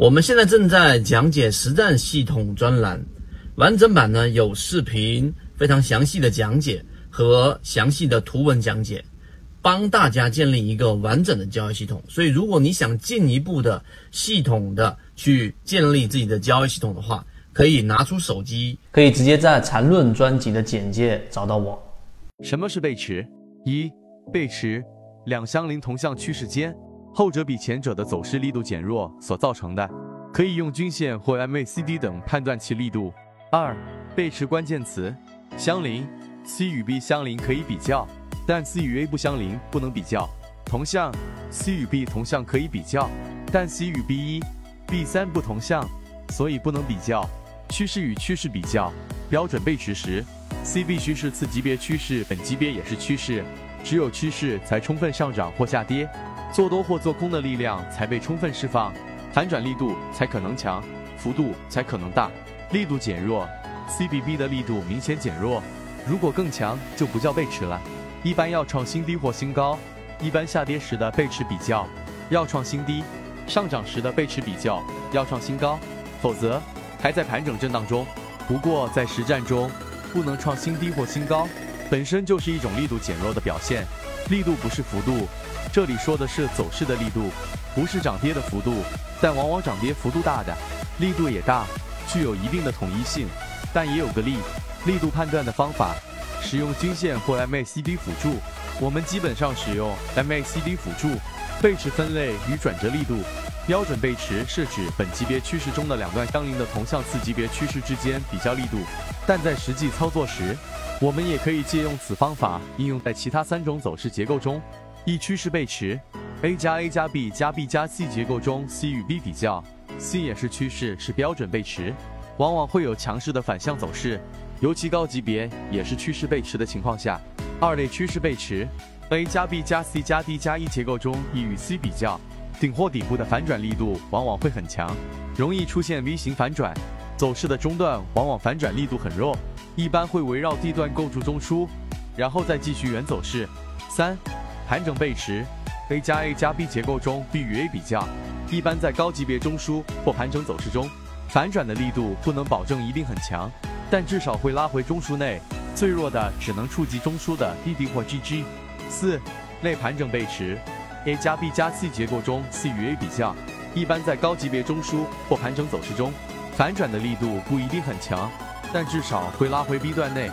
我们现在正在讲解实战系统专栏，完整版呢有视频，非常详细的讲解和详细的图文讲解，帮大家建立一个完整的交易系统。所以，如果你想进一步的系统的去建立自己的交易系统的话，可以拿出手机，可以直接在缠论专辑的简介找到我。什么是背驰？一、背驰，两相邻同向趋势间。后者比前者的走势力度减弱所造成的，可以用均线或 MACD 等判断其力度。二、背驰关键词：相邻，C 与 B 相邻可以比较，但 C 与 A 不相邻不能比较。同向，C 与 B 同向可以比较，但 C 与 B 一、B 三不同向，所以不能比较。趋势与趋势比较，标准背驰时，C 必须是次级别趋势，本级别也是趋势，只有趋势才充分上涨或下跌。做多或做空的力量才被充分释放，反转力度才可能强，幅度才可能大。力度减弱，C B B 的力度明显减弱，如果更强就不叫背驰了。一般要创新低或新高，一般下跌时的背驰比较要创新低，上涨时的背驰比较要创新高，否则还在盘整震荡中。不过在实战中，不能创新低或新高，本身就是一种力度减弱的表现。力度不是幅度。这里说的是走势的力度，不是涨跌的幅度，但往往涨跌幅度大的，力度也大，具有一定的统一性，但也有个力。力度判断的方法，使用均线或 MACD 辅助。我们基本上使用 MACD 辅助。背驰分类与转折力度，标准背驰是指本级别趋势中的两段相邻的同向次级别趋势之间比较力度，但在实际操作时，我们也可以借用此方法应用在其他三种走势结构中。一趋势背驰，A 加 A 加 B 加 B 加 C 结构中，C 与 B 比较，C 也是趋势，是标准背驰，往往会有强势的反向走势，尤其高级别也是趋势背驰的情况下。二类趋势背驰，A 加 B 加 C 加 D 加 E 结构中，E 与 C 比较，顶或底部的反转力度往往会很强，容易出现 V 型反转，走势的中段往往反转力度很弱，一般会围绕地段构筑中枢，然后再继续原走势。三。盘整背驰，A 加 A 加 B 结构中，B 与 A 比较，一般在高级别中枢或盘整走势中，反转的力度不能保证一定很强，但至少会拉回中枢内，最弱的只能触及中枢的 DD 或 GG。四类盘整背驰，A 加 B 加 C 结构中，C 与 A 比较，一般在高级别中枢或盘整走势中，反转的力度不一定很强，但至少会拉回 B 段内。